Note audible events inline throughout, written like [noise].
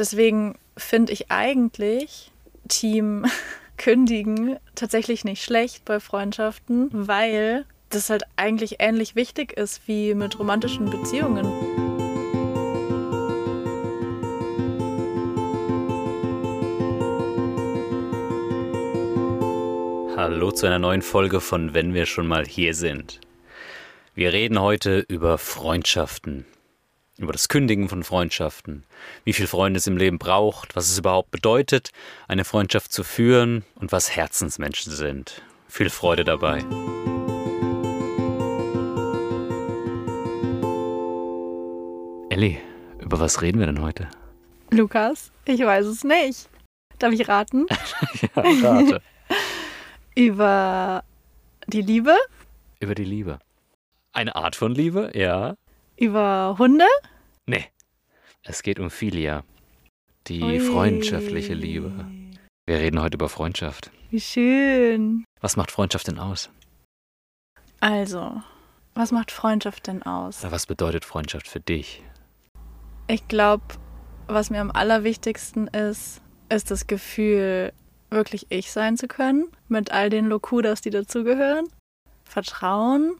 deswegen finde ich eigentlich Team [laughs] kündigen tatsächlich nicht schlecht bei Freundschaften, weil das halt eigentlich ähnlich wichtig ist wie mit romantischen Beziehungen. Hallo zu einer neuen Folge von Wenn wir schon mal hier sind. Wir reden heute über Freundschaften, über das Kündigen von Freundschaften, wie viel Freunde es im Leben braucht, was es überhaupt bedeutet, eine Freundschaft zu führen und was Herzensmenschen sind. Viel Freude dabei. Ellie, über was reden wir denn heute? Lukas, ich weiß es nicht. Darf ich raten? [laughs] ja, rate. [laughs] über die Liebe? Über die Liebe. Eine Art von Liebe, ja. Über Hunde? Es geht um Philia. Die Ui. freundschaftliche Liebe. Wir reden heute über Freundschaft. Wie schön. Was macht Freundschaft denn aus? Also, was macht Freundschaft denn aus? Was bedeutet Freundschaft für dich? Ich glaube, was mir am allerwichtigsten ist, ist das Gefühl, wirklich ich sein zu können, mit all den Lokudas, die dazugehören. Vertrauen,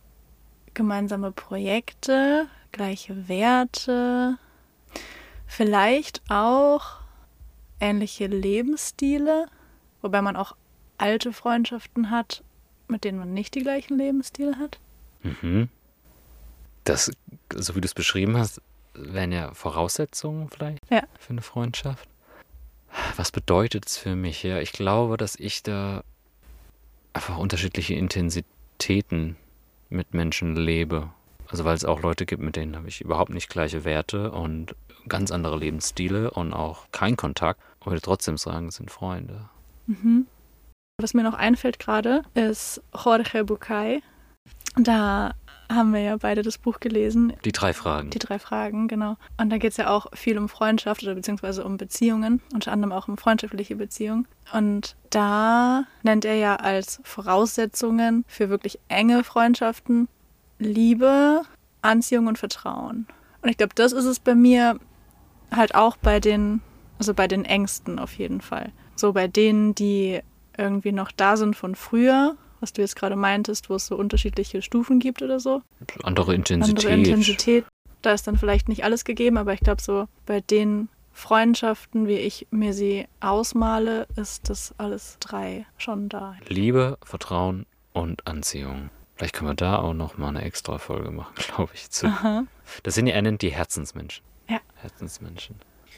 gemeinsame Projekte, gleiche Werte, vielleicht auch ähnliche Lebensstile, wobei man auch alte Freundschaften hat, mit denen man nicht die gleichen Lebensstile hat. Mhm. Das, so wie du es beschrieben hast, wären ja Voraussetzungen vielleicht Ja. für eine Freundschaft. Was bedeutet es für mich? Ja, ich glaube, dass ich da einfach unterschiedliche Intensitäten mit Menschen lebe. Also weil es auch Leute gibt, mit denen habe ich überhaupt nicht gleiche Werte und ganz andere Lebensstile und auch kein Kontakt. Und würde trotzdem sagen, es sind Freunde. Mhm. Was mir noch einfällt gerade, ist Jorge Bucay. Da haben wir ja beide das Buch gelesen, Die drei Fragen. die drei Fragen, genau. Und da geht es ja auch viel um Freundschaft oder beziehungsweise um Beziehungen, unter anderem auch um freundschaftliche Beziehungen. Und da nennt er ja als Voraussetzungen für wirklich enge Freundschaften Liebe, Anziehung und Vertrauen. Und ich glaube, das ist es bei mir halt auch bei den, also bei den Ängsten auf jeden Fall. So bei denen, die irgendwie noch da sind von früher, was du jetzt gerade meintest, wo es so unterschiedliche Stufen gibt oder so Andere Intensität. andere Intensität. Da ist dann vielleicht nicht alles gegeben, aber ich glaube, so bei den Freundschaften, wie ich mir sie ausmale, ist das alles drei schon da. Liebe, Vertrauen und Anziehung. Vielleicht können wir da auch noch mal eine extra Folge machen, [laughs] glaube ich. Zu. Aha. Das sind ja, nennt die Herzensmenschen. Ja. Herzensmenschen.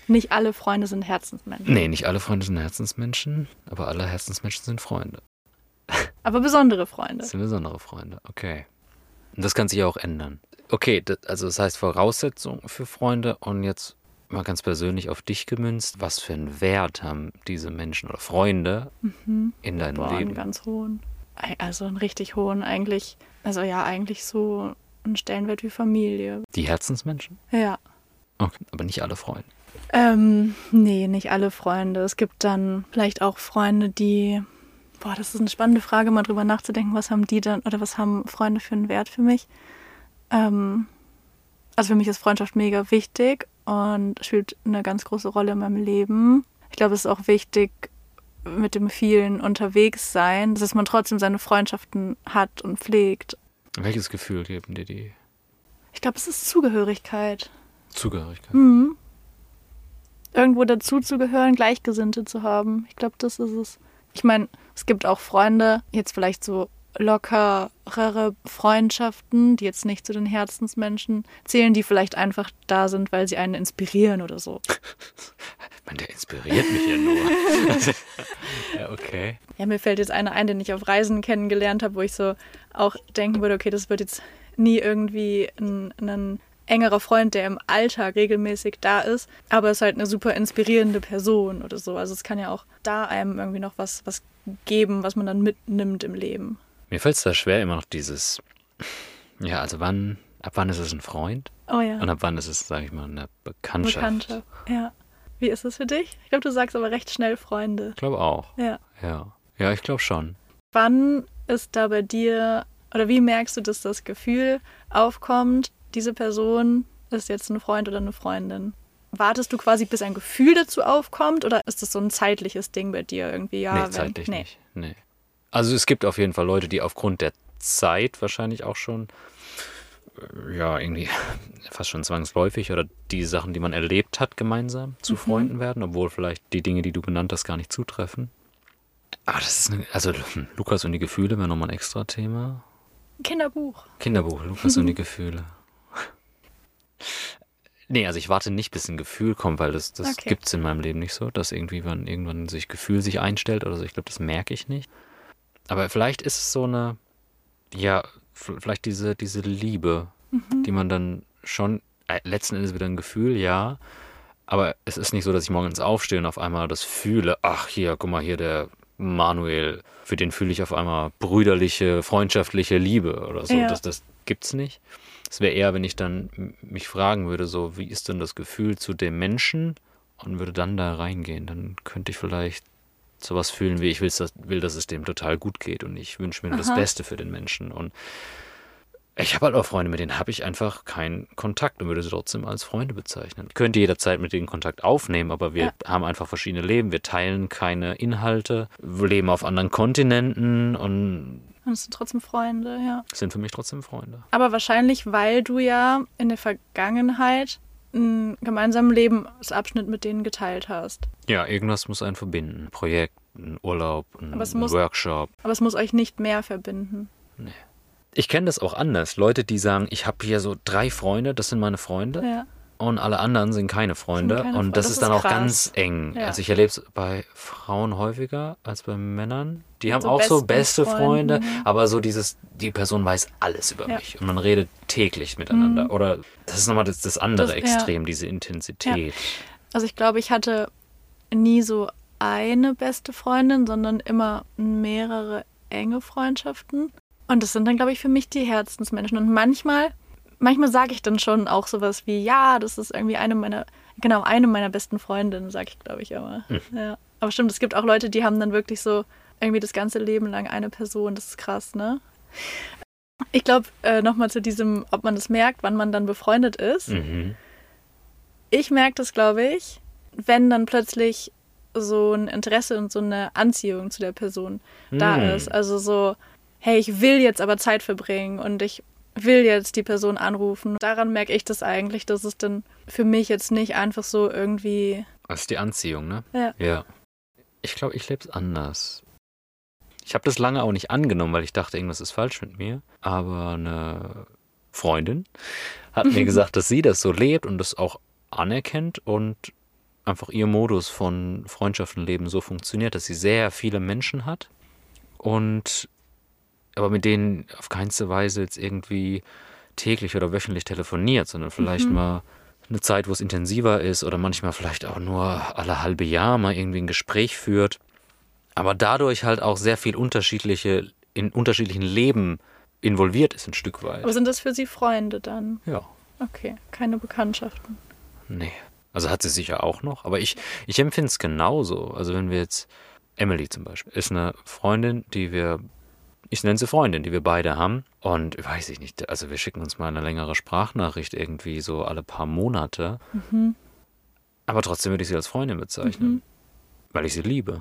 Nicht alle Freunde sind Herzensmenschen, Nee, nicht alle Freunde sind Herzensmenschen, aber alle Herzensmenschen sind Freunde. [laughs] aber besondere Freunde. Das sind besondere Freunde. Okay. Und das kann sich ja auch ändern. Okay, das, also das heißt Voraussetzung für Freunde und jetzt mal ganz persönlich auf dich gemünzt. Was für einen Wert haben diese Menschen oder Freunde Mhm. in deinem Boah, einen Leben? ganz hohen. Also einen richtig hohen eigentlich. Also ja, eigentlich so einen Stellenwert wie Familie. Die Herzensmenschen? Ja. Okay, aber nicht alle Freunde. Ähm, nee, nicht alle Freunde. Es gibt dann vielleicht auch Freunde, die. Boah, das ist eine spannende Frage, mal drüber nachzudenken, was haben die dann oder was haben Freunde für einen Wert für mich. Ähm, also für mich ist Freundschaft mega wichtig und spielt eine ganz große Rolle in meinem Leben. Ich glaube, es ist auch wichtig, mit dem vielen unterwegs sein, dass man trotzdem seine Freundschaften hat und pflegt. Welches Gefühl geben dir die Ich glaube, es ist Zugehörigkeit. Zugehörigkeit? Mhm. Irgendwo dazuzugehören, Gleichgesinnte zu haben. Ich glaube, das ist es. Ich meine, es gibt auch Freunde, jetzt vielleicht so lockerere Freundschaften, die jetzt nicht zu den Herzensmenschen zählen, die vielleicht einfach da sind, weil sie einen inspirieren oder so. [laughs] Man, der inspiriert mich ja nur. [laughs] ja, okay. Ja, mir fällt jetzt einer ein, den ich auf Reisen kennengelernt habe, wo ich so auch denken würde, okay, das wird jetzt nie irgendwie ein, ein engerer Freund, der im Alltag regelmäßig da ist, aber ist halt eine super inspirierende Person oder so. Also es kann ja auch da einem irgendwie noch was, was geben, was man dann mitnimmt im Leben. Mir fällt es da schwer, immer noch dieses. Ja, also wann, ab wann ist es ein Freund Oh ja, und ab wann ist es, sage ich mal, eine Bekanntschaft? Bekannte. Ja. Wie ist es für dich? Ich glaube, du sagst aber recht schnell Freunde. Ich glaube auch. Ja. Ja. Ja, ich glaube schon. Wann ist da bei dir, oder wie merkst du, dass das Gefühl aufkommt, diese Person ist jetzt ein Freund oder eine Freundin? wartest du quasi, bis ein Gefühl dazu aufkommt oder ist das so ein zeitliches Ding bei dir irgendwie? Ja, nee, wenn- zeitlich nee. nicht. Nee. Also es gibt auf jeden Fall Leute, die aufgrund der Zeit wahrscheinlich auch schon, äh, ja, irgendwie [laughs] fast schon zwangsläufig oder die Sachen, die man erlebt hat, gemeinsam Mhm. zu Freunden werden, obwohl vielleicht die Dinge, die du genannt hast, gar nicht zutreffen. Aber das ist, eine, also Lukas und die Gefühle wäre nochmal ein extra Thema. Kinderbuch. Kinderbuch, Lukas und die [laughs] Gefühle. Nee, also ich warte nicht, bis ein Gefühl kommt, weil das, das Okay. gibt's in meinem Leben nicht so, dass irgendwie wann, irgendwann sich Gefühl sich einstellt oder so. Ich glaube, das merke ich nicht. Aber vielleicht ist es so eine, ja, vielleicht diese, diese Liebe, die man dann schon, äh, letzten Endes wieder ein Gefühl, ja. Aber es ist nicht so, dass ich morgens aufstehe und auf einmal das fühle, ach hier, guck mal hier, der Manuel, für den fühle ich auf einmal brüderliche, freundschaftliche Liebe oder so. Ja. Das, das gibt's nicht. Es wäre eher, wenn ich dann mich fragen würde, so, wie ist denn das Gefühl zu dem Menschen und würde dann da reingehen. Dann könnte ich vielleicht sowas fühlen, wie ich will, dass, will, dass es dem total gut geht und ich wünsche mir nur das. Beste für den Menschen. Und ich habe halt auch Freunde, mit denen habe ich einfach keinen Kontakt und würde sie trotzdem als Freunde bezeichnen. Ich könnte jederzeit mit denen Kontakt aufnehmen, aber wir Ja. haben einfach verschiedene Leben. Wir teilen keine Inhalte, wir leben auf anderen Kontinenten und Und es sind trotzdem Freunde, ja. sind für mich trotzdem Freunde. Aber wahrscheinlich, weil du ja in der Vergangenheit einen gemeinsamen Lebensabschnitt mit denen geteilt hast. Ja, irgendwas muss einen verbinden. Ein Projekt, ein Urlaub, ein, Aber muss- Workshop. Aber es muss euch nicht mehr verbinden. Ich kenne das auch anders. Leute, die sagen, ich habe hier so drei Freunde, das sind meine Freunde. Ja. Und alle anderen sind keine Freunde. Sind keine und Freunde. das, Das ist dann auch krass. ganz eng. Ja. Also ich erlebe es bei Frauen häufiger als bei Männern. Die haben So auch so beste Freunde, Freunden, ja. aber so dieses, die Person weiß alles über Ja. mich und man redet täglich miteinander. Oder das ist nochmal das, das andere Das- ja. Extrem, diese Intensität. Also ich glaube, ich hatte nie so eine beste Freundin, sondern immer mehrere enge Freundschaften. Und das sind dann, glaube ich, für mich die Herzensmenschen. Und manchmal, manchmal sage ich dann schon auch sowas wie, ja, das ist irgendwie eine meiner, genau, eine meiner besten Freundinnen, sage ich, glaube ich, immer. Ja. Aber stimmt, es gibt auch Leute, die haben dann wirklich so irgendwie das ganze Leben lang eine Person. Das ist krass, ne? Ich glaube, äh, nochmal zu diesem, ob man das merkt, wann man dann befreundet ist. Mhm. Ich merke das, glaube ich, wenn dann plötzlich so ein Interesse und so eine Anziehung zu der Person da Hm. ist. Also so, hey, ich will jetzt aber Zeit verbringen und ich will jetzt die Person anrufen. Daran merke ich das eigentlich, dass es dann für mich jetzt nicht einfach so irgendwie. Das ist die Anziehung, ne? Ja. Ja. Ich glaube, ich lebe es anders. Ich habe das lange auch nicht angenommen, weil ich dachte, irgendwas ist falsch mit mir. Aber eine Freundin hat mir [laughs] gesagt, dass sie das so lebt und das auch anerkennt und einfach ihr Modus von Freundschaftenleben so funktioniert, dass sie sehr viele Menschen hat und aber mit denen auf keinste Weise jetzt irgendwie täglich oder wöchentlich telefoniert, sondern vielleicht Mhm. mal eine Zeit, wo es intensiver ist oder manchmal vielleicht auch nur alle halbe Jahr mal irgendwie ein Gespräch führt. Aber dadurch halt auch sehr viel unterschiedliche, in unterschiedlichen Leben involviert ist, ein Stück weit. Aber sind das für Sie Freunde dann? Ja, Okay, keine Bekanntschaften. nee. Also hat sie sicher auch noch, aber ich, ich empfinde es genauso. Also wenn wir jetzt, Emily zum Beispiel, ist eine Freundin, die wir, ich nenne sie Freundin, die wir beide haben. Und weiß ich nicht, also wir schicken uns mal eine längere Sprachnachricht irgendwie so alle paar Monate. Mhm. Aber trotzdem würde ich sie als Freundin bezeichnen, weil ich sie liebe.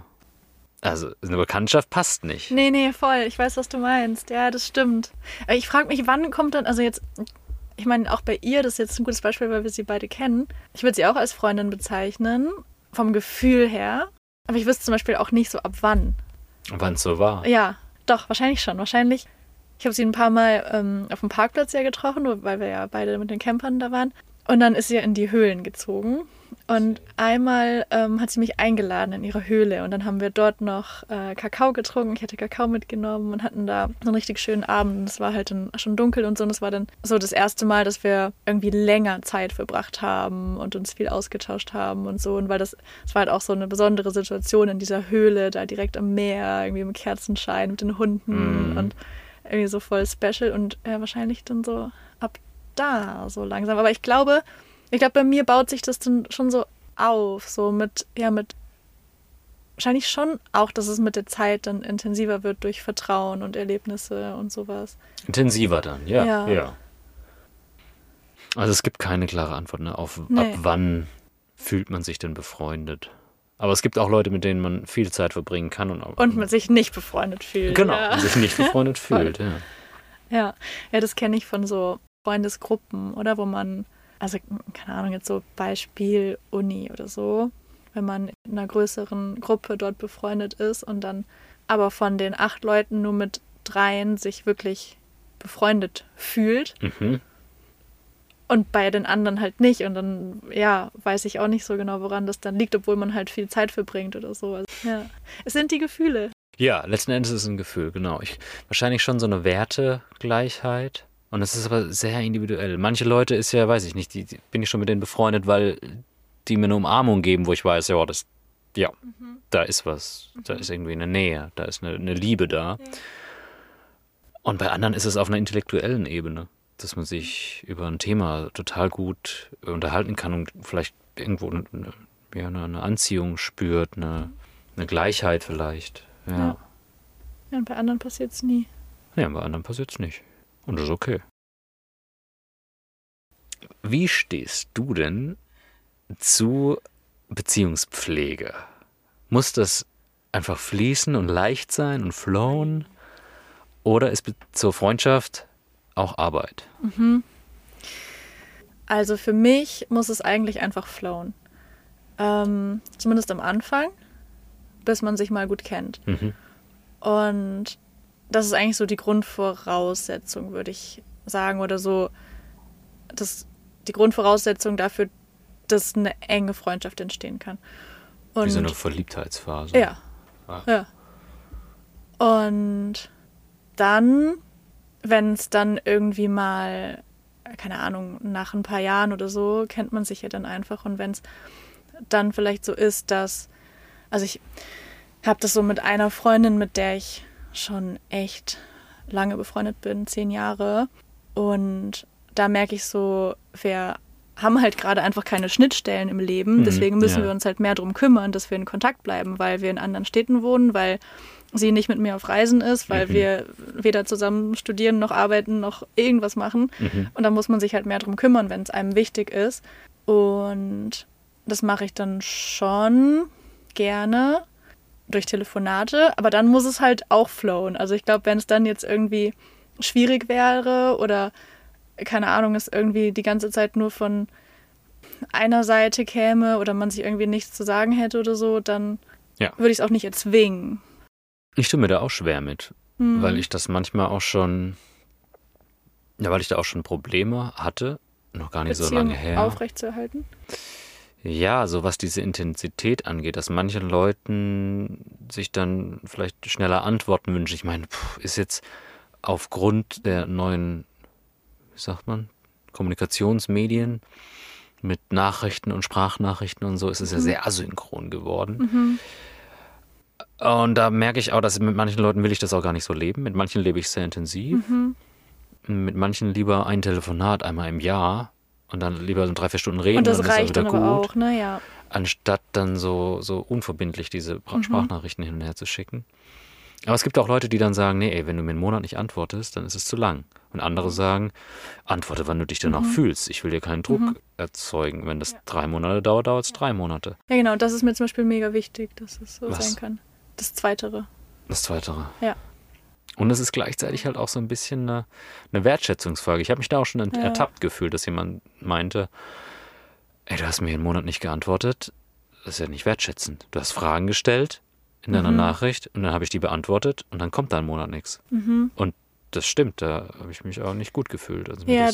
Also eine Bekanntschaft passt nicht. Nee, nee, voll. Ich weiß, was du meinst. Ja, das stimmt. Aber ich frage mich, wann kommt dann, also jetzt, ich meine, auch bei ihr, das ist jetzt ein gutes Beispiel, weil wir sie beide kennen. Ich würde sie auch als Freundin bezeichnen, vom Gefühl her. Aber ich wüsste zum Beispiel auch nicht so ab wann. Wann es so war. Ja, doch, wahrscheinlich schon. Wahrscheinlich. Ich habe sie ein paar Mal ähm, auf dem Parkplatz ja getroffen, weil wir ja beide mit den Campern da waren. Und dann ist sie in die Höhlen gezogen. Und einmal ähm, hat sie mich eingeladen in ihre Höhle. Und dann haben wir dort noch äh, Kakao getrunken. Ich hatte Kakao mitgenommen und hatten da so einen richtig schönen Abend. Und es war halt dann schon dunkel und so. Und es war dann so das erste Mal, dass wir irgendwie länger Zeit verbracht haben und uns viel ausgetauscht haben und so. Und weil das, es war halt auch so eine besondere Situation in dieser Höhle, da direkt am Meer, irgendwie mit Kerzenschein, mit den Hunden Mhm. und irgendwie so voll special und äh, wahrscheinlich dann so ab da so langsam. Aber ich glaube, ich glaube, bei mir baut sich das dann schon so auf, so mit, ja, mit wahrscheinlich schon auch, dass es mit der Zeit dann intensiver wird durch Vertrauen und Erlebnisse und sowas. Intensiver dann, ja. Ja. ja. Also es gibt keine klare Antwort ne, auf Nee. ab wann fühlt man sich denn befreundet? Aber es gibt auch Leute, mit denen man viel Zeit verbringen kann und, auch, Und man sich nicht befreundet fühlt. genau, Ja, und sich nicht befreundet [laughs] fühlt. Ja. ja. ja das kenne ich von so Freundesgruppen, oder? Wo man, also keine Ahnung, jetzt so Beispiel Uni oder so, wenn man in einer größeren Gruppe dort befreundet ist und dann aber von den acht Leuten nur mit dreien sich wirklich befreundet fühlt Mhm. und bei den anderen halt nicht. Und dann, ja, weiß ich auch nicht so genau, woran das dann liegt, obwohl man halt viel Zeit verbringt oder so. Also, ja. Es sind die Gefühle. Ja, letzten Endes ist es ein Gefühl, genau. Ich, wahrscheinlich schon so eine Wertegleichheit. Und es ist aber sehr individuell. Manche Leute ist ja, weiß ich nicht, die, die bin ich schon mit denen befreundet, weil die mir eine Umarmung geben, wo ich weiß, ja, das, ja, da ist was, da ist irgendwie eine Nähe, da ist eine, eine Liebe da. Und bei anderen ist es auf einer intellektuellen Ebene, dass man sich über ein Thema total gut unterhalten kann und vielleicht irgendwo eine, ja, eine Anziehung spürt, eine, eine Gleichheit vielleicht. Ja. Ja. Ja, und bei anderen passiert es nie. Ja, bei anderen passiert es nicht. Und das ist okay. Wie stehst du denn zu Beziehungspflege? Muss das einfach fließen und leicht sein und flowen? Oder ist zur Freundschaft auch Arbeit? Also für mich muss es eigentlich einfach flowen. Ähm, zumindest am Anfang, bis man sich mal gut kennt. Mhm. Und das ist eigentlich so die Grundvoraussetzung, würde ich sagen, oder so das, die Grundvoraussetzung dafür, dass eine enge Freundschaft entstehen kann. Und Wie so eine Verliebtheitsphase. ja, Ah. ja. Und dann, wenn es dann irgendwie mal, keine Ahnung, nach ein paar Jahren oder so, kennt man sich ja dann einfach. Und wenn es dann vielleicht so ist, dass, also ich habe das so mit einer Freundin, mit der ich schon echt lange befreundet bin, zehn Jahre. Und da merke ich so, wir haben halt gerade einfach keine Schnittstellen im Leben. Mhm, Deswegen müssen ja. wir uns halt mehr darum kümmern, dass wir in Kontakt bleiben, weil wir in anderen Städten wohnen, weil sie nicht mit mir auf Reisen ist, weil Mhm. wir weder zusammen studieren noch arbeiten noch irgendwas machen. Mhm. Und da muss man sich halt mehr darum kümmern, wenn es einem wichtig ist. Und das mache ich dann schon gerne durch Telefonate, aber dann muss es halt auch flowen. Also ich glaube, wenn es dann jetzt irgendwie schwierig wäre oder keine Ahnung, es irgendwie die ganze Zeit nur von einer Seite käme oder man sich irgendwie nichts zu sagen hätte oder so, dann Ja. würde ich es auch nicht erzwingen. Ich tue mir da auch schwer mit, Hm. weil ich das manchmal auch schon, ja, weil ich da auch schon Probleme hatte, noch gar nicht so Beziehung lange her. aufrechtzuerhalten. Ja, so was diese Intensität angeht, dass manchen Leuten sich dann vielleicht schneller Antworten wünschen. Ich meine, ist jetzt aufgrund der neuen, wie sagt man, Kommunikationsmedien mit Nachrichten und Sprachnachrichten und so, ist es ja sehr asynchron geworden. Und da merke ich auch, dass mit manchen Leuten will ich das auch gar nicht so leben. Mit manchen lebe ich sehr intensiv. Mit manchen lieber ein Telefonat einmal im Jahr und dann lieber so drei, vier Stunden reden. Und das dann ist auch reicht wieder dann gut aber auch, ne? Ja. anstatt dann so, so unverbindlich diese Mhm. Sprachnachrichten hin und her zu schicken. Aber es gibt auch Leute, die dann sagen, nee, ey, wenn du mir einen Monat nicht antwortest, dann ist es zu lang. Und andere Mhm. sagen, antworte, wann du dich danach fühlst. Ich will dir keinen Druck Mhm. erzeugen. Wenn das drei Monate dauert, dauert es drei Monate. Ja, genau. Das ist mir zum Beispiel mega wichtig, dass es so Was? sein kann. Das Zweitere. Das Zweitere. Ja. Und es ist gleichzeitig halt auch so ein bisschen eine, eine Wertschätzungsfrage. Ich habe mich da auch schon Ja. ertappt gefühlt, dass jemand meinte, ey, du hast mir einen Monat nicht geantwortet. Das ist ja nicht wertschätzend. Du hast Fragen gestellt in deiner Mhm. Nachricht und dann habe ich die beantwortet und dann kommt da ein Monat nichts. Mhm. Und das stimmt, da habe ich mich auch nicht gut gefühlt, als mir Ja, das,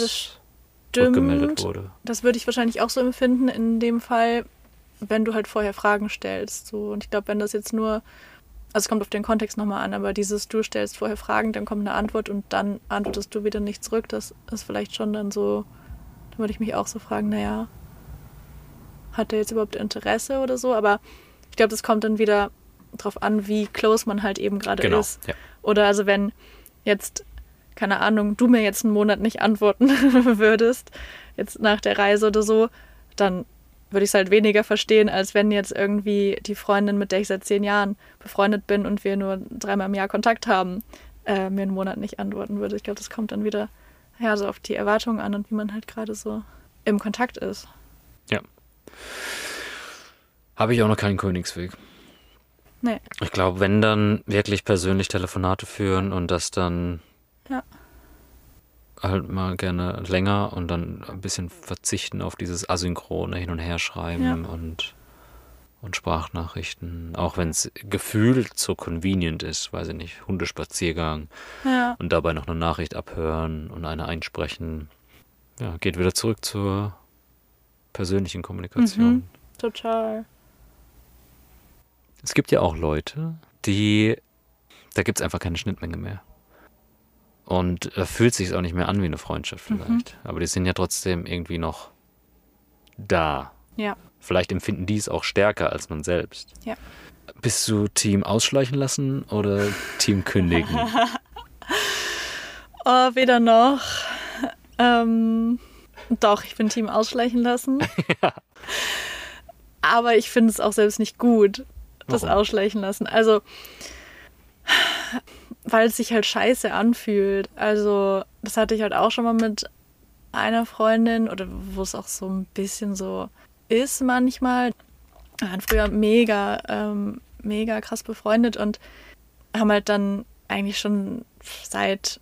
das Stimmt. wurde. Das würde ich wahrscheinlich auch so empfinden in dem Fall, wenn du halt vorher Fragen stellst. So. Und ich glaube, wenn das jetzt nur, also es kommt auf den Kontext nochmal an, aber dieses, du stellst vorher Fragen, dann kommt eine Antwort und dann antwortest du wieder nicht zurück, das ist vielleicht schon dann so, da würde ich mich auch so fragen, naja, hat der jetzt überhaupt Interesse oder so? Aber ich glaube, das kommt dann wieder drauf an, wie close man halt eben gerade Genau. ist. Ja. Oder also wenn jetzt, keine Ahnung, du mir jetzt einen Monat nicht antworten [laughs] würdest, jetzt nach der Reise oder so, dann würde ich es halt weniger verstehen, als wenn jetzt irgendwie die Freundin, mit der ich seit zehn Jahren befreundet bin und wir nur dreimal im Jahr Kontakt haben, äh, mir einen Monat nicht antworten würde. Ich glaube, das kommt dann wieder ja, so auf die Erwartungen an und wie man halt gerade so im Kontakt ist. Ja. Habe ich auch noch keinen Königsweg. Nee. Ich glaube, wenn dann wirklich persönlich Telefonate führen und das dann Ja. Halt mal gerne länger und dann ein bisschen verzichten auf dieses asynchrone Hin- und Herschreiben Ja. und, und Sprachnachrichten. Auch wenn es gefühlt so convenient ist, weiß ich nicht, Hundespaziergang Ja. und dabei noch eine Nachricht abhören und eine einsprechen. Ja, geht wieder zurück zur persönlichen Kommunikation. Mhm. Total. Es gibt ja auch Leute, die, da gibt es einfach keine Schnittmenge mehr. Und da fühlt sich auch nicht mehr an wie eine Freundschaft vielleicht. Aber die sind ja trotzdem irgendwie noch da. Ja. Vielleicht empfinden die es auch stärker als man selbst. Ja. Bist du Team ausschleichen lassen oder Team kündigen? [laughs] Oh, weder noch. Ähm, doch, ich bin Team ausschleichen lassen. [laughs] Aber ich finde es auch selbst nicht gut, das Warum? ausschleichen lassen. Also, weil es sich halt scheiße anfühlt. Also, das hatte ich halt auch schon mal mit einer Freundin oder wo es auch so ein bisschen so ist manchmal. Wir waren früher mega, ähm, mega krass befreundet und haben halt dann eigentlich schon seit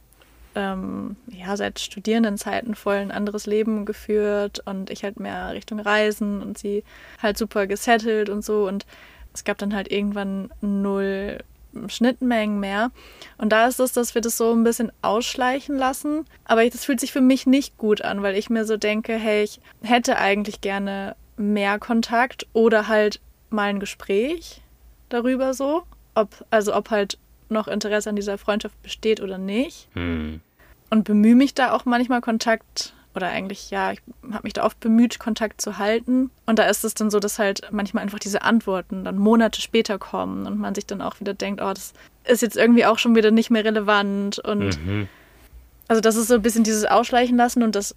ähm, ja, seit Studierendenzeiten voll ein anderes Leben geführt und ich halt mehr Richtung Reisen und sie halt super gesettelt und so und es gab dann halt irgendwann null Schnittmengen mehr. Und da ist es, dass wir das so ein bisschen ausschleichen lassen. Aber ich, das fühlt sich für mich nicht gut an, weil ich mir so denke, hey, ich hätte eigentlich gerne mehr Kontakt oder halt mal ein Gespräch darüber so. Ob, also ob halt noch Interesse an dieser Freundschaft besteht oder nicht Hm. und bemühe mich da auch manchmal Kontakt oder eigentlich ja, ich habe mich da oft bemüht, Kontakt zu halten. Und da ist es dann so, dass halt manchmal einfach diese Antworten dann Monate später kommen und man sich dann auch wieder denkt, oh, das ist jetzt irgendwie auch schon wieder nicht mehr relevant. Und Mhm. also das ist so ein bisschen dieses Ausschleichen lassen und das,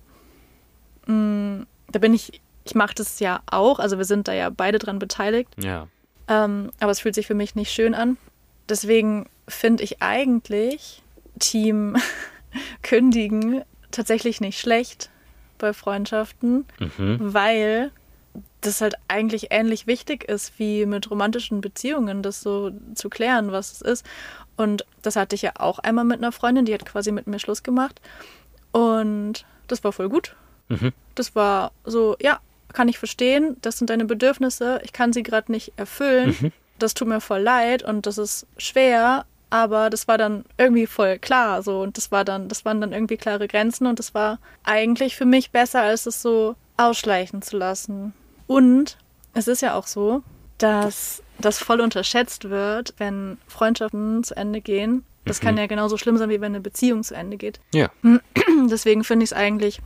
mh, da bin ich, ich mache das ja auch, also wir sind da ja beide dran beteiligt. Ja. Ähm, aber es fühlt sich für mich nicht schön an. Deswegen finde ich eigentlich Team [laughs] kündigen tatsächlich nicht schlecht bei Freundschaften, Mhm. weil das halt eigentlich ähnlich wichtig ist wie mit romantischen Beziehungen, das so zu klären, was es ist. Und das hatte ich ja auch einmal mit einer Freundin, die hat quasi mit mir Schluss gemacht. Und das war voll gut. Mhm. Das war so, ja, kann ich verstehen, das sind deine Bedürfnisse, ich kann sie gerade nicht erfüllen. Mhm. Das tut mir voll leid und das ist schwer, aber das war dann irgendwie voll klar so und das war dann das waren dann irgendwie klare Grenzen und das war eigentlich für mich besser als es so ausschleichen zu lassen. Und es ist ja auch so, dass das voll unterschätzt wird, wenn Freundschaften zu Ende gehen. Das kann ja genauso schlimm sein, wie wenn eine Beziehung zu Ende geht. Ja. [clears throat] Deswegen finde ich es eigentlich,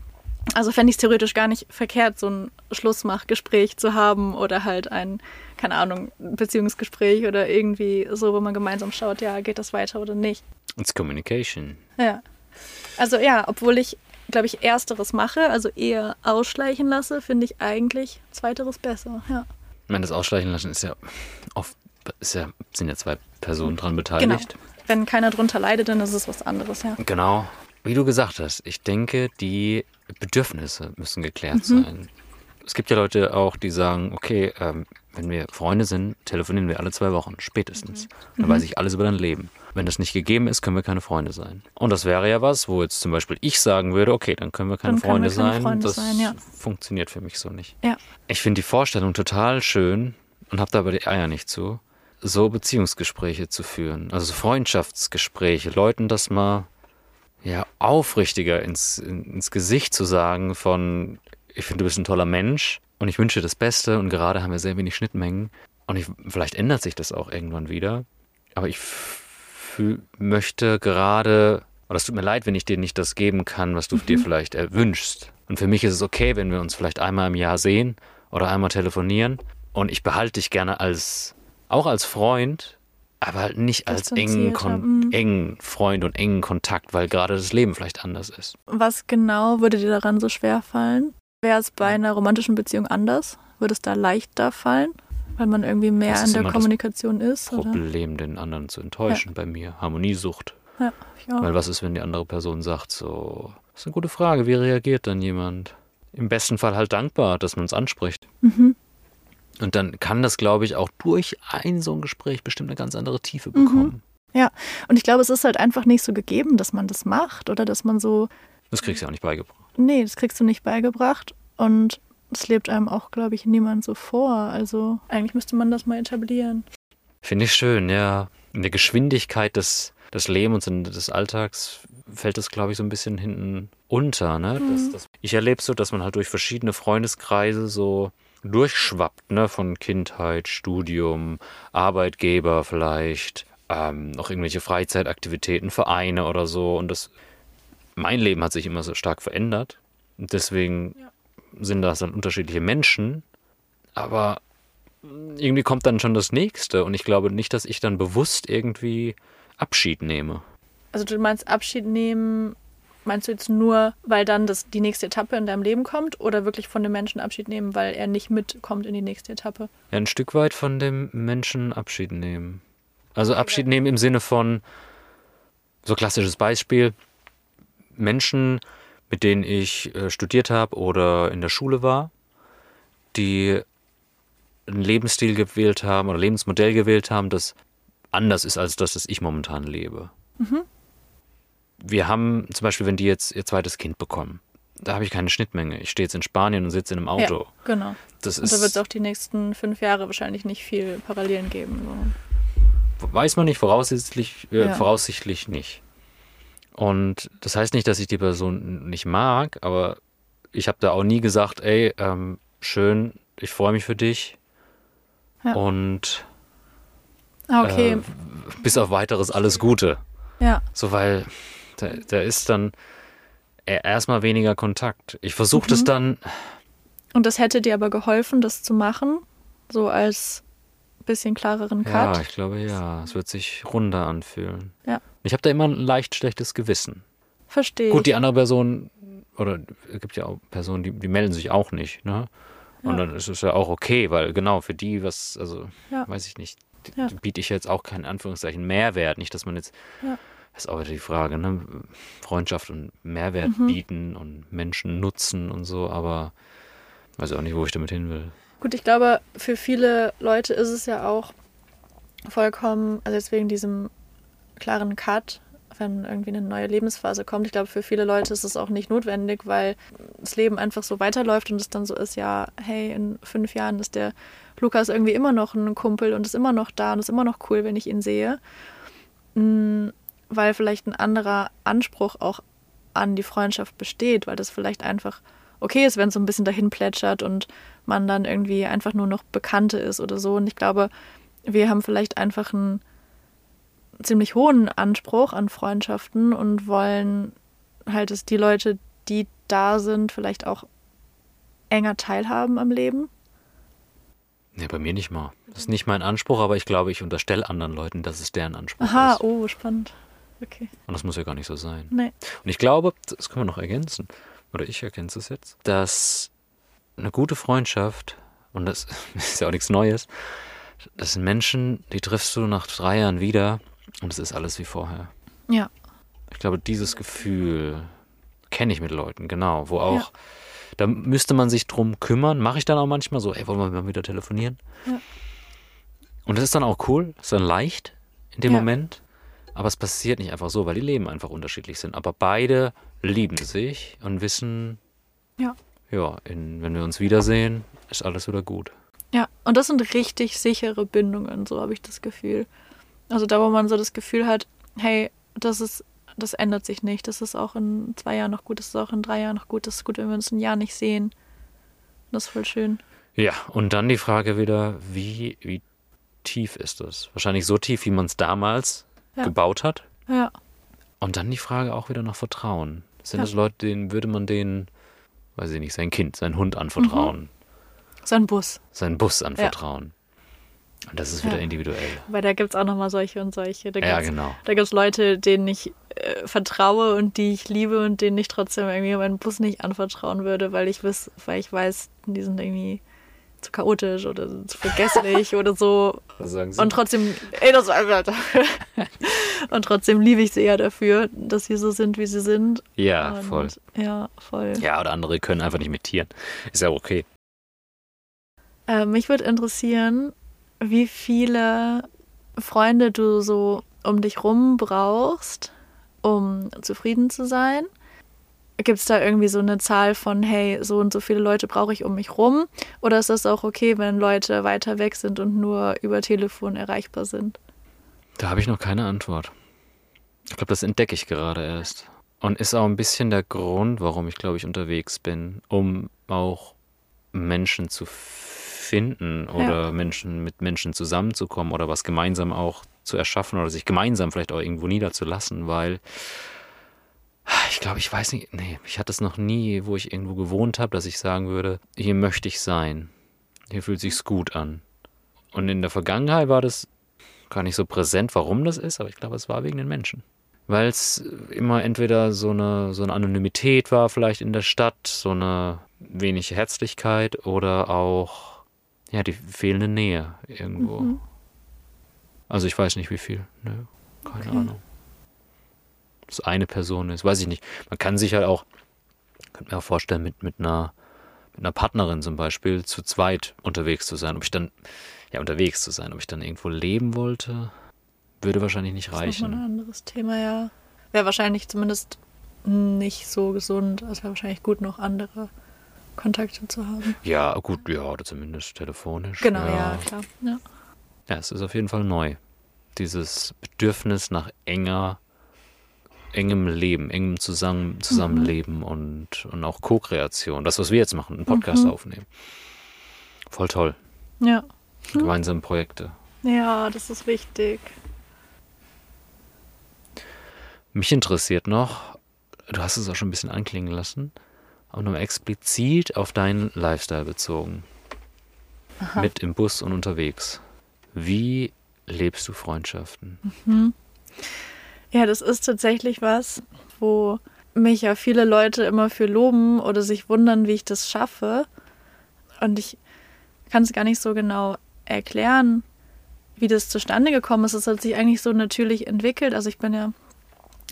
also fände ich es theoretisch gar nicht verkehrt, so ein Schlussmachgespräch zu haben oder halt ein, keine Ahnung, Beziehungsgespräch oder irgendwie so, wo man gemeinsam schaut, ja, geht das weiter oder nicht. It's communication. Ja. Also ja, obwohl ich, glaube ich, ersteres mache, also eher ausschleichen lasse, finde ich eigentlich zweiteres besser, ja. Ich meine, das Ausschleichen lassen ist ja oft, ist ja, sind ja zwei Personen dran beteiligt. Genau. Wenn keiner drunter leidet, dann ist es was anderes, ja. Genau. Wie du gesagt hast, ich denke, die Bedürfnisse müssen geklärt Mhm. sein. Es gibt ja Leute auch, die sagen, okay, ähm, wenn wir Freunde sind, telefonieren wir alle zwei Wochen, spätestens. Mhm. Dann weiß ich alles über dein Leben. Wenn das nicht gegeben ist, können wir keine Freunde sein. Und das wäre ja was, wo jetzt zum Beispiel ich sagen würde, okay, dann können wir keine Dann Freunde wir keine sein. Freunde das sein, ja. funktioniert für mich so nicht. Ja. Ich finde die Vorstellung total schön und habe da aber die Eier nicht zu, so Beziehungsgespräche zu führen. Also so Freundschaftsgespräche, Leuten das mal ja aufrichtiger ins, ins Gesicht zu sagen von, ich finde, du bist ein toller Mensch und ich wünsche dir das Beste und gerade haben wir sehr wenig Schnittmengen und ich, vielleicht ändert sich das auch irgendwann wieder, aber ich möchte gerade, oder es tut mir leid, wenn ich dir nicht das geben kann, was du dir vielleicht erwünschst. Und für mich ist es okay, wenn wir uns vielleicht einmal im Jahr sehen oder einmal telefonieren und ich behalte dich gerne als, auch als Freund, aber halt nicht als engen, Kon mm. engen Freund und engen Kontakt, weil gerade das Leben vielleicht anders ist. Was genau würde dir daran so schwer fallen? Wäre es bei einer romantischen Beziehung anders? Würde es da leichter fallen? Weil man irgendwie mehr in der Kommunikation ist? Oder? Problem, den anderen zu enttäuschen bei mir. Harmoniesucht. Ja, ich auch. Weil was ist, wenn die andere Person sagt, so, das ist eine gute Frage, wie reagiert dann jemand? Im besten Fall halt dankbar, dass man es anspricht. Mhm. Und dann kann das, glaube ich, auch durch ein so ein Gespräch bestimmt eine ganz andere Tiefe bekommen. Ja, und ich glaube, es ist halt einfach nicht so gegeben, dass man das macht oder dass man so. Das kriegst du ja auch nicht beigebracht. Nee, das kriegst du nicht beigebracht. Und es lebt einem auch, glaube ich, niemand so vor. Also eigentlich müsste man das mal etablieren. Finde ich schön, ja. In der Geschwindigkeit des, des Lebens und des Alltags fällt das, glaube ich, so ein bisschen hinten unter. Ne? Mhm. Das, das, ich erlebe so, dass man halt durch verschiedene Freundeskreise so durchschwappt, ne? Von Kindheit, Studium, Arbeitgeber vielleicht, ähm, noch irgendwelche Freizeitaktivitäten, Vereine oder so. Und das, mein Leben hat sich immer so stark verändert. Und deswegen Ja. sind das dann unterschiedliche Menschen. Aber irgendwie kommt dann schon das nächste. Und ich glaube nicht, dass ich dann bewusst irgendwie Abschied nehme. Also du meinst Abschied nehmen, meinst du jetzt nur, weil dann das, die nächste Etappe in deinem Leben kommt oder wirklich von dem Menschen Abschied nehmen, weil er nicht mitkommt in die nächste Etappe? Ja, ein Stück weit von dem Menschen Abschied nehmen. Also Abschied nehmen im Sinne von, so klassisches Beispiel, Menschen, mit denen ich äh, studiert habe oder in der Schule war, die einen Lebensstil gewählt haben oder Lebensmodell gewählt haben, das anders ist als das, das ich momentan lebe. Wir haben zum Beispiel, wenn die jetzt ihr zweites Kind bekommen, da habe ich keine Schnittmenge. Ich stehe jetzt in Spanien und sitze in einem Auto. Ja, genau. Das Und da wird es auch die nächsten fünf Jahre wahrscheinlich nicht viel Parallelen geben. So. Weiß man nicht, voraussichtlich, äh, Ja. voraussichtlich nicht. Und das heißt nicht, dass ich die Person nicht mag, aber ich habe da auch nie gesagt, ey, ähm, schön, ich freue mich für dich. Ja. Und Ah, okay. äh, bis auf weiteres alles Gute. ja. So, weil da, da ist dann e- erstmal weniger Kontakt. Ich versuche das Mhm. dann, Und das hätte dir aber geholfen, das zu machen, so als bisschen klareren Cut. ja, ich glaube ja, es wird sich runder anfühlen. Ja. Ich habe da immer ein leicht schlechtes Gewissen. Verstehe. Gut, die andere Person, oder es gibt ja auch Personen, die, die melden sich auch nicht, ne? Und Ja. dann ist es ja auch okay, weil genau für die, was, also, Ja. weiß ich nicht, Ja. biete ich jetzt auch keinen Anführungszeichen Mehrwert. Nicht, dass man jetzt, Ja. Das ist auch wieder die Frage, ne? Freundschaft und Mehrwert Mhm. bieten und Menschen nutzen und so, aber weiß auch nicht, wo ich damit hin will. Gut, ich glaube, für viele Leute ist es ja auch vollkommen, also jetzt wegen diesem klaren Cut, wenn irgendwie eine neue Lebensphase kommt. Ich glaube, für viele Leute ist es auch nicht notwendig, weil das Leben einfach so weiterläuft und es dann so ist, ja, hey, in fünf Jahren ist der Lukas irgendwie immer noch ein Kumpel und ist immer noch da und ist immer noch cool, wenn ich ihn sehe. Mm, Weil vielleicht ein anderer Anspruch auch an die Freundschaft besteht, weil das vielleicht einfach okay ist, wenn es so ein bisschen dahin plätschert und man dann irgendwie einfach nur noch Bekannte ist oder so. Und ich glaube, wir haben vielleicht einfach einen ziemlich hohen Anspruch an Freundschaften und wollen halt, dass die Leute, die da sind, vielleicht auch enger teilhaben am Leben. Ja, bei mir nicht mal. Das ist nicht mein Anspruch, aber ich glaube, ich unterstelle anderen Leuten, dass es deren Anspruch Aha, ist. oh, spannend. Okay. Und das muss ja gar nicht so sein. Nee. Und ich glaube, das können wir noch ergänzen, oder ich ergänze es jetzt, dass eine gute Freundschaft, und das [laughs] ist ja auch nichts Neues, das sind Menschen, die triffst du nach drei Jahren wieder und es ist alles wie vorher. Ja. Ich glaube, dieses Gefühl kenne ich mit Leuten, genau, wo auch, Ja. da müsste man sich drum kümmern, mache ich dann auch manchmal so, ey, wollen wir mal wieder telefonieren? Ja. Und das ist dann auch cool, ist dann leicht in dem Ja. Moment, aber es passiert nicht einfach so, weil die Leben einfach unterschiedlich sind. Aber beide lieben sich und wissen, Ja. ja, in, wenn wir uns wiedersehen, ist alles wieder gut. Ja, und das sind richtig sichere Bindungen, so habe ich das Gefühl. Also da, wo man so das Gefühl hat, hey, das ist, das ändert sich nicht. Das ist auch in zwei Jahren noch gut, das ist auch in drei Jahren noch gut, das ist gut, wenn wir uns ein Jahr nicht sehen. Das ist voll schön. Ja, und dann die Frage wieder, wie, wie tief ist das? Wahrscheinlich so tief, wie man es damals Ja. gebaut hat. Ja, Und dann die Frage auch wieder nach Vertrauen. Sind Ja. das Leute, denen würde man denen, weiß ich nicht, sein Kind, sein Hund anvertrauen, so ein Bus. seinen Bus anvertrauen? Und das ist wieder Ja. individuell. Weil da gibt es auch nochmal solche und solche. Da Ja, gibt's, genau. Da gibt es Leute, denen ich äh, vertraue und die ich liebe und denen ich trotzdem irgendwie meinen Bus nicht anvertrauen würde, weil ich, wiss, weil ich weiß, die sind irgendwie zu chaotisch oder zu vergesslich oder so. Was sagen Und trotzdem, ey, das [laughs] und trotzdem liebe ich sie ja dafür, dass sie so sind, wie sie sind. ja, und, voll. Ja, voll. Ja, oder andere können einfach nicht mit Tieren. Ist ja okay. Äh, mich würde interessieren, wie viele Freunde du so um dich rum brauchst, um zufrieden zu sein. Gibt es da irgendwie so eine Zahl von, hey, so und so viele Leute brauche ich um mich rum? Oder ist das auch okay, wenn Leute weiter weg sind und nur über Telefon erreichbar sind? Da habe ich noch keine Antwort. Ich glaube, das entdecke ich gerade erst. Und ist auch ein bisschen der Grund, warum ich, glaube ich, unterwegs bin, um auch Menschen zu finden oder ja. Menschen mit Menschen zusammenzukommen oder was gemeinsam auch zu erschaffen oder sich gemeinsam vielleicht auch irgendwo niederzulassen, weil ich glaube, ich weiß nicht, nee, ich hatte es noch nie, wo ich irgendwo gewohnt habe, dass ich sagen würde, hier möchte ich sein. Hier fühlt sich's gut an. Und in der Vergangenheit war das gar nicht so präsent, warum das ist, aber ich glaube, es war wegen den Menschen. Weil es immer entweder so eine, so eine Anonymität war, vielleicht in der Stadt, so eine wenig Herzlichkeit oder auch ja, die fehlende Nähe irgendwo. Mhm. Also ich weiß nicht wie viel. Ne? Keine okay. Ahnung es eine Person ist, weiß ich nicht. Man kann sich halt auch, könnte mir auch vorstellen, mit, mit einer mit einer Partnerin zum Beispiel zu zweit unterwegs zu sein. Ob ich dann, ja, unterwegs zu sein, ob ich dann irgendwo leben wollte, würde wahrscheinlich nicht reichen. Das ist ein anderes Thema, ja. Wäre wahrscheinlich zumindest nicht so gesund. Es wäre wahrscheinlich gut, noch andere Kontakte zu haben. Ja, gut, ja, oder zumindest telefonisch. Genau, ja, ja klar. Ja. ja, es ist auf jeden Fall neu. Dieses Bedürfnis nach enger engem Leben, engem Zusammen Zusammenleben mhm. und, und auch Co-Kreation. Das, was wir jetzt machen, einen Podcast mhm. aufnehmen. Voll toll. Ja. Gemeinsame Projekte. Ja, das ist wichtig. Mich interessiert noch, du hast es auch schon ein bisschen anklingen lassen, aber nur explizit auf deinen Lifestyle bezogen. Aha. Mit im Bus und unterwegs. Wie lebst du Freundschaften? Mhm. Ja, das ist tatsächlich was, wo mich ja viele Leute immer für loben oder sich wundern, wie ich das schaffe. Und ich kann es gar nicht so genau erklären, wie das zustande gekommen ist. Es hat sich eigentlich so natürlich entwickelt. Also ich bin ja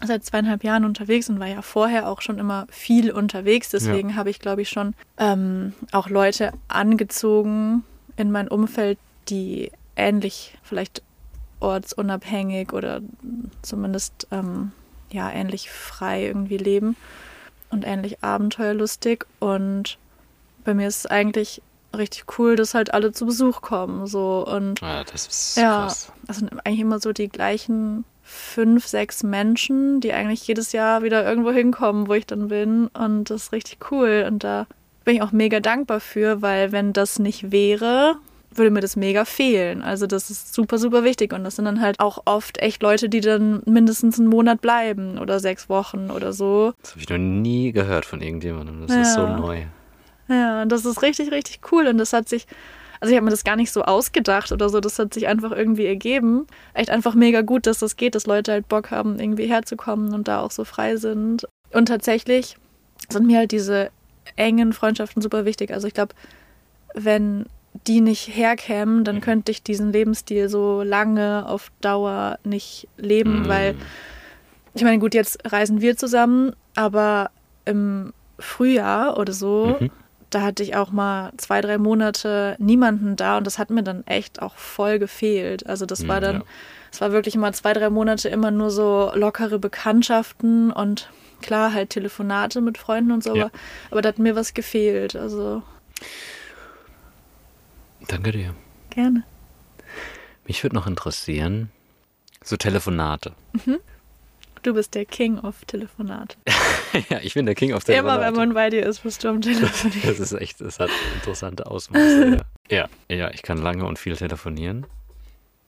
seit zweieinhalb Jahren unterwegs und war ja vorher auch schon immer viel unterwegs. Deswegen ja. habe ich, glaube ich, schon ähm, auch Leute angezogen in mein Umfeld, die ähnlich vielleicht ortsunabhängig oder zumindest ähm, ja ähnlich frei irgendwie leben und ähnlich abenteuerlustig. Und bei mir ist es eigentlich richtig cool, dass halt alle zu Besuch kommen. So und ja, das ist ja, krass. das sind eigentlich immer so die gleichen fünf, sechs Menschen, die eigentlich jedes Jahr wieder irgendwo hinkommen, wo ich dann bin. Und das ist richtig cool. Und da bin ich auch mega dankbar für, weil wenn das nicht wäre, würde mir das mega fehlen. Also das ist super, super wichtig. Und das sind dann halt auch oft echt Leute, die dann mindestens einen Monat bleiben oder sechs Wochen oder so. Das habe ich noch nie gehört von irgendjemandem. Das ja. ist so neu. Ja, das ist richtig, richtig cool. Und das hat sich, also ich habe mir das gar nicht so ausgedacht oder so. Das hat sich einfach irgendwie ergeben. Echt einfach mega gut, dass das geht, dass Leute halt Bock haben, irgendwie herzukommen und da auch so frei sind. Und tatsächlich sind mir halt diese engen Freundschaften super wichtig. Also ich glaube, wenn die nicht herkämen, dann mhm. könnte ich diesen Lebensstil so lange auf Dauer nicht leben, mhm. weil ich meine, gut, jetzt reisen wir zusammen, aber im Frühjahr oder so, mhm. da hatte ich auch mal zwei, drei Monate niemanden da und das hat mir dann echt auch voll gefehlt. Also das war mhm, dann, es ja. war wirklich mal zwei, drei Monate immer nur so lockere Bekanntschaften und klar halt Telefonate mit Freunden und so, ja. aber, aber da hat mir was gefehlt. Also Danke dir. Gerne. Mich würde noch interessieren, so Telefonate. Mhm. Du bist der King of Telefonate. [laughs] ja, ich bin der King of Telefonate. Immer wenn man bei dir ist, bist du am Telefonieren. Das ist echt, das hat interessante Ausmaße. ja. [laughs] ja, ja, ich kann lange und viel telefonieren.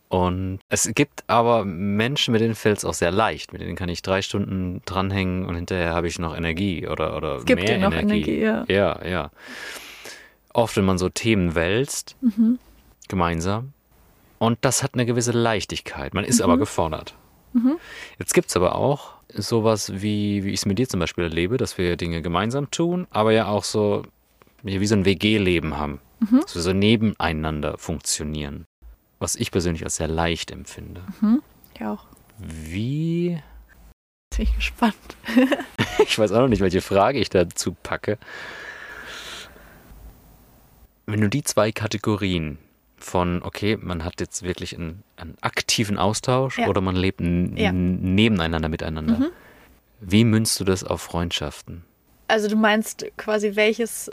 Und es gibt aber Menschen, mit denen fällt es auch sehr leicht. Mit denen kann ich drei Stunden dranhängen und hinterher habe ich noch Energie oder, oder es gibt mehr dir noch Energie. Energie ja. ja, ja oft, wenn man so Themen wälzt, mhm. gemeinsam. Und das hat eine gewisse Leichtigkeit. Man ist mhm. aber gefordert. Mhm. Jetzt gibt es aber auch sowas, wie, wie ich es mit dir zum Beispiel erlebe, dass wir Dinge gemeinsam tun, aber ja auch so wie so ein WG-Leben haben. Mhm. Dass wir so nebeneinander funktionieren. Was ich persönlich als sehr leicht empfinde. Mhm. Ich auch. Wie. Bin ich gespannt. [laughs] ich weiß auch noch nicht, welche Frage ich dazu packe wenn du die zwei Kategorien von, okay, man hat jetzt wirklich einen, einen aktiven Austausch Ja. oder man lebt Ja. nebeneinander miteinander. Mhm. Wie münzt du das auf Freundschaften? Also du meinst quasi, welches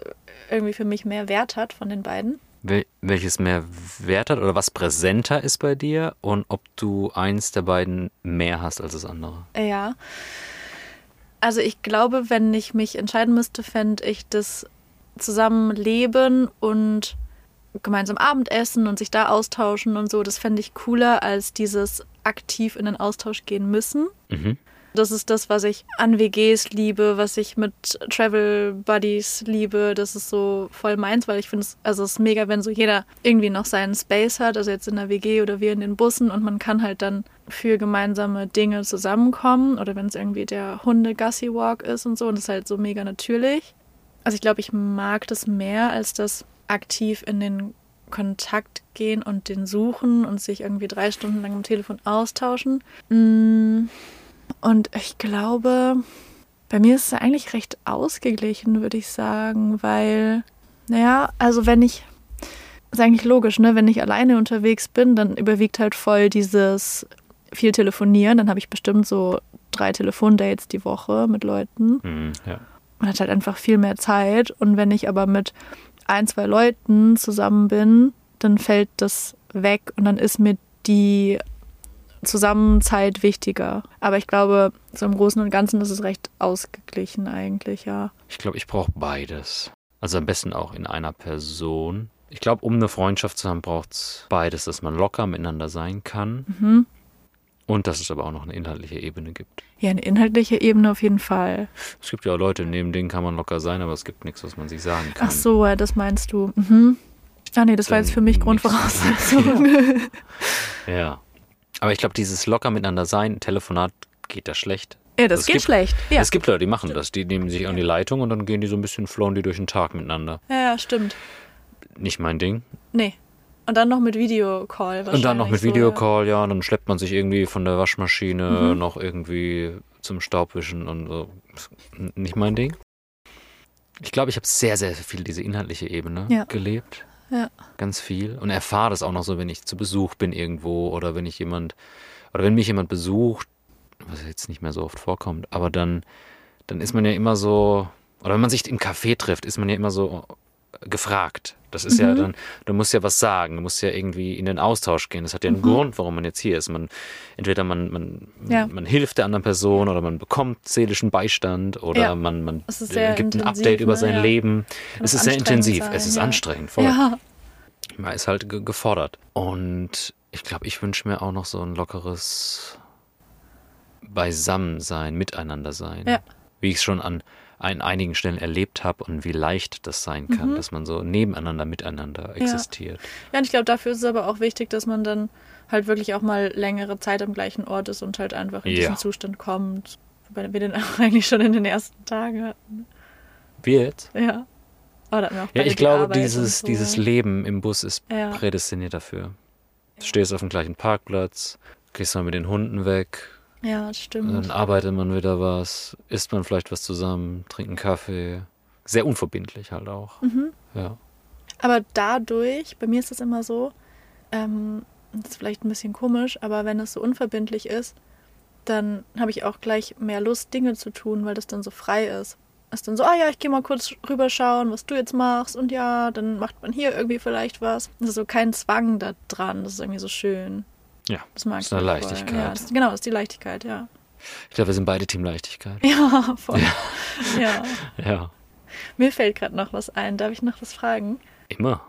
irgendwie für mich mehr Wert hat von den beiden? Wel welches mehr Wert hat oder was präsenter ist bei dir und ob du eins der beiden mehr hast als das andere? Ja. Also ich glaube, wenn ich mich entscheiden müsste, fände ich das Zusammenleben und gemeinsam Abendessen und sich da austauschen und so, das fände ich cooler als dieses aktiv in den Austausch gehen müssen. Mhm. Das ist das, was ich an WGs liebe, was ich mit Travel Buddies liebe. Das ist so voll meins, weil ich finde es, also es ist mega, wenn so jeder irgendwie noch seinen Space hat, also jetzt in der WG oder wir in den Bussen und man kann halt dann für gemeinsame Dinge zusammenkommen oder wenn es irgendwie der Hunde-Gassi-Walk ist und so und das ist halt so mega natürlich. Also ich glaube, ich mag das mehr als das aktiv in den Kontakt gehen und den suchen und sich irgendwie drei Stunden lang am Telefon austauschen. Mm. Und ich glaube, bei mir ist es eigentlich recht ausgeglichen, würde ich sagen, weil, naja, also wenn ich, ist eigentlich logisch, ne, wenn ich alleine unterwegs bin, dann überwiegt halt voll dieses viel telefonieren. Dann habe ich bestimmt so drei Telefondates die Woche mit Leuten. Mhm. Ja. Man hat halt einfach viel mehr Zeit. Und wenn ich aber mit ein, zwei Leuten zusammen bin, dann fällt das weg und dann ist mir die Zusammenzeit wichtiger. Aber ich glaube, so im Großen und Ganzen ist es recht ausgeglichen eigentlich, ja. Ich glaube, ich brauche beides. Also am besten auch in einer Person. Ich glaube, um eine Freundschaft zu haben, braucht es beides, dass man locker miteinander sein kann Mhm. Und dass es aber auch noch eine inhaltliche Ebene gibt. Ja, eine inhaltliche Ebene auf jeden Fall. Es gibt ja auch Leute, neben denen kann man locker sein, aber es gibt nichts, was man sich sagen kann. Ach so, ja, das meinst du. Mhm. Ah nee, das war Dann jetzt für mich. Grundvoraussetzung. [laughs] [laughs] Ja. Aber ich glaube, dieses locker miteinander sein, Telefonat geht da schlecht. ja, das Es geht gibt- schlecht. Ja. Es gibt Leute, die machen das. Die nehmen sich an die Leitung und dann gehen die so ein bisschen, flown die durch den Tag miteinander. ja, ja, stimmt. Nicht mein Ding. Nee. Und dann noch mit Videocall Und dann noch mit. Videocall, ja, und dann schleppt man sich irgendwie von der Waschmaschine Mhm. noch irgendwie zum Staubwischen und so. Nicht mein Ding. Ich glaube, ich habe sehr, sehr viel diese inhaltliche Ebene Ja. gelebt. Ja. Ganz viel. Und erfahre das auch noch so, wenn ich zu Besuch bin irgendwo oder wenn ich jemand, oder wenn mich jemand besucht, was jetzt nicht mehr so oft vorkommt, aber dann, dann ist man ja immer so, oder wenn man sich im Café trifft, ist man ja immer so gefragt. Das ist ja Mhm. dann, du musst ja was sagen, du musst ja irgendwie in den Austausch gehen. Das hat ja einen Mhm. Grund, warum man jetzt hier ist. Man, entweder man, man, Ja. man hilft der anderen Person oder man bekommt seelischen Beistand oder Ja. man, man sehr gibt ein Update über ne? sein Ja. Leben. Kann Es ist sehr intensiv, sein, es ist ja. anstrengend, voll. Ja. Man ist halt ge gefordert. Und ich glaube, ich wünsche mir auch noch so ein lockeres Beisammensein, Miteinander sein. Ja. Wie ich es schon an, an einigen Stellen erlebt habe und wie leicht das sein kann, Mhm. dass man so nebeneinander, miteinander existiert. Ja, und ich glaube, dafür ist es aber auch wichtig, dass man dann halt wirklich auch mal längere Zeit am gleichen Ort ist und halt einfach in Ja. diesen Zustand kommt. Wobei wir den auch [laughs] eigentlich schon in den ersten Tagen hatten. Wie jetzt? Ja. Wir auch Ja, ich glaube, Arbeit dieses, so. dieses Leben im Bus ist Ja. prädestiniert dafür. Du stehst auf dem gleichen Parkplatz, gehst mal mit den Hunden weg, Ja, das stimmt. Dann arbeitet man wieder was, isst man vielleicht was zusammen, trinkt einen Kaffee. Sehr unverbindlich halt auch. Mhm. Ja. Aber dadurch, bei mir ist das immer so, ähm, das ist vielleicht ein bisschen komisch, aber wenn es so unverbindlich ist, dann habe ich auch gleich mehr Lust, Dinge zu tun, weil das dann so frei ist. Ist dann so, ah ja, ich gehe mal kurz rüberschauen, was du jetzt machst und ja, dann macht man hier irgendwie vielleicht was. Es ist so kein Zwang da dran, das ist irgendwie so schön. Ja, Das mag ist eine. Leichtigkeit. Ja, das, genau, das ist die Leichtigkeit, ja. Ich glaube, wir sind beide Team Leichtigkeit. Ja, voll. Ja. Ja. [laughs] Mir fällt gerade noch was ein. Darf ich noch was fragen? Immer.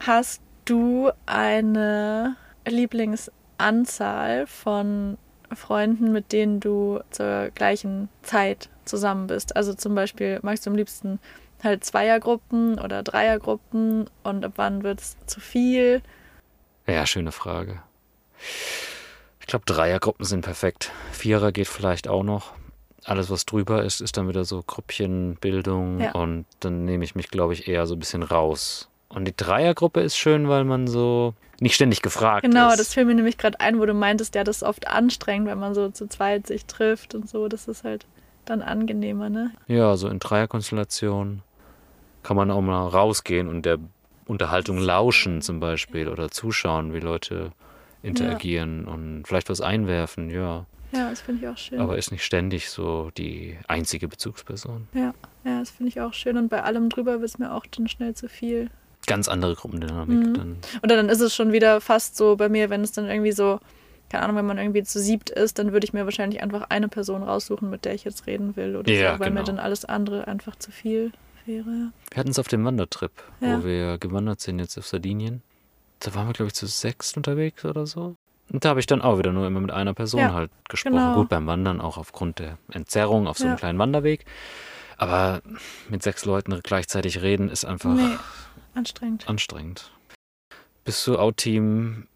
Hast du eine Lieblingsanzahl von Freunden, mit denen du zur gleichen Zeit zusammen bist? Also zum Beispiel, magst du am liebsten halt Zweiergruppen oder Dreiergruppen und ab wann wird es zu viel? Ja, schöne Frage. Ich glaube, Dreiergruppen sind perfekt. Vierer geht vielleicht auch noch. Alles, was drüber ist, ist dann wieder so Grüppchenbildung Ja. und dann nehme ich mich, glaube ich, eher so ein bisschen raus. Und die Dreiergruppe ist schön, weil man so nicht ständig gefragt Genau, ist. das fiel mir nämlich gerade ein, wo du meintest, ja, das ist oft anstrengend, wenn man so zu zweit sich trifft und so. Das ist halt dann angenehmer, ne? Ja, so in Dreierkonstellationen kann man auch mal rausgehen und der Unterhaltung lauschen zum Beispiel oder zuschauen, wie Leute interagieren ja. und vielleicht was einwerfen, ja. Ja, das finde ich auch schön. Aber ist nicht ständig so die einzige Bezugsperson. Ja, ja das finde ich auch schön. Und bei allem drüber wird es mir auch dann schnell zu viel. Ganz andere Gruppendynamik mhm. dann. Oder dann ist es schon wieder fast so bei mir, wenn es dann irgendwie so, keine Ahnung, wenn man irgendwie zu siebt ist, dann würde ich mir wahrscheinlich einfach eine Person raussuchen, mit der ich jetzt reden will oder ja, so, weil genau. mir dann alles andere einfach zu viel wäre. Wir hatten es auf dem Wandertrip, ja. wo wir gewandert sind jetzt auf Sardinien. Da waren wir, glaube ich, zu sechs unterwegs oder so. Und da habe ich dann auch wieder nur immer mit einer Person ja, halt gesprochen. Genau. Gut, beim Wandern auch aufgrund der Entzerrung auf so einem ja. kleinen Wanderweg. Aber mit sechs Leuten gleichzeitig reden ist einfach nee, anstrengend. anstrengend. Bist du auch Team,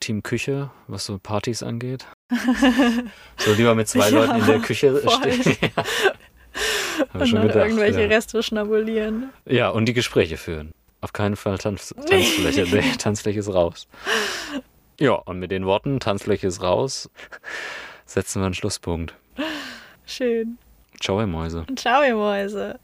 Team Küche, was so Partys angeht? [laughs] so lieber mit zwei ja, Leuten in der Küche stehen. [laughs] ja. Und schon gedacht, irgendwelche. Reste schnabulieren. Ja, und die Gespräche führen. Auf keinen Fall Tanz, Tanzfläche. Nee, [laughs] Tanzfläche ist raus. Ja, und mit den Worten Tanzfläche ist raus, setzen wir einen Schlusspunkt. Schön. Ciao, ihr Mäuse. Ciao, ihr Mäuse.